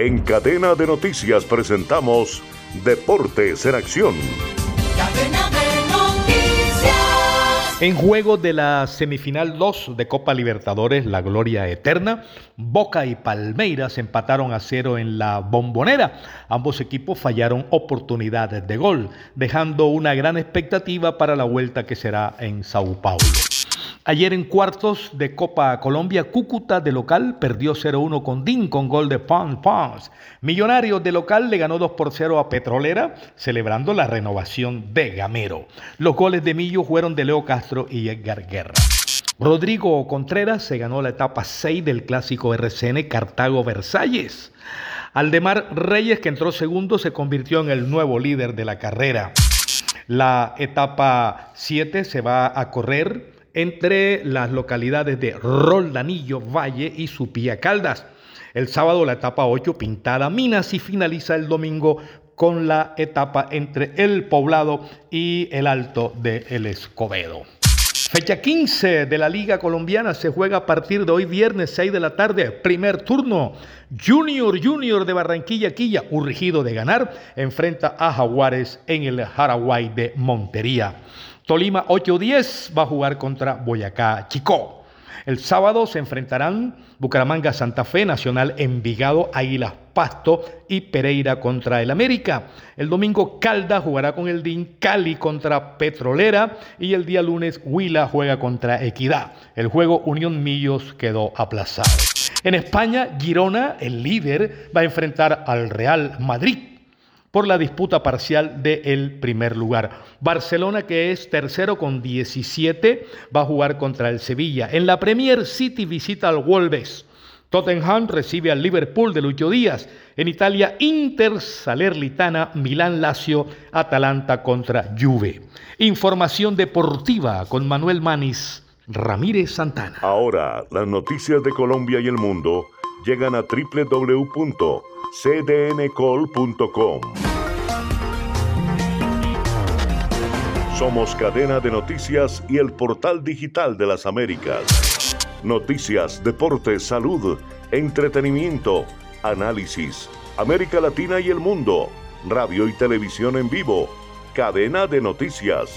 En cadena de noticias presentamos Deportes en Acción. En juego de la semifinal 2 de Copa Libertadores, la gloria eterna, Boca y Palmeiras empataron a cero en la bombonera. Ambos equipos fallaron oportunidades de gol, dejando una gran expectativa para la vuelta que será en Sao Paulo. Ayer en cuartos de Copa Colombia, Cúcuta de local perdió 0-1 con DIN con gol de Pons Pons. Millonarios de local le ganó 2 por 0 a Petrolera, celebrando la renovación de Gamero. Los goles de Millo fueron de Leo Castro y Edgar Guerra. Rodrigo Contreras se ganó la etapa 6 del clásico RCN Cartago Versalles. Aldemar Reyes, que entró segundo, se convirtió en el nuevo líder de la carrera. La etapa 7 se va a correr entre las localidades de Roldanillo, Valle y Supía Caldas. El sábado la etapa 8 Pintada Minas y finaliza el domingo con la etapa entre el poblado y el alto de El Escobedo. Fecha 15 de la Liga Colombiana se juega a partir de hoy viernes 6 de la tarde, primer turno. Junior Junior de Barranquilla Quilla, urgido de ganar, enfrenta a Jaguares en el Jaraguay de Montería. Tolima 8-10 va a jugar contra Boyacá Chico. El sábado se enfrentarán Bucaramanga Santa Fe, Nacional Envigado, Águilas Pasto y Pereira contra el América. El domingo Calda jugará con el DIN, Cali contra Petrolera y el día lunes Huila juega contra Equidad. El juego Unión Millos quedó aplazado. En España, Girona, el líder, va a enfrentar al Real Madrid por la disputa parcial del primer lugar. Barcelona, que es tercero con 17, va a jugar contra el Sevilla. En la Premier City visita al Wolves. Tottenham recibe al Liverpool de Lucho Díaz. En Italia, Inter, Salernitana, Milán, Lazio, Atalanta contra Juve. Información deportiva con Manuel Manis, Ramírez Santana. Ahora, las noticias de Colombia y el mundo llegan a www.cdncol.com. Somos cadena de noticias y el portal digital de las Américas. Noticias, deporte, salud, entretenimiento, análisis, América Latina y el mundo, radio y televisión en vivo, cadena de noticias.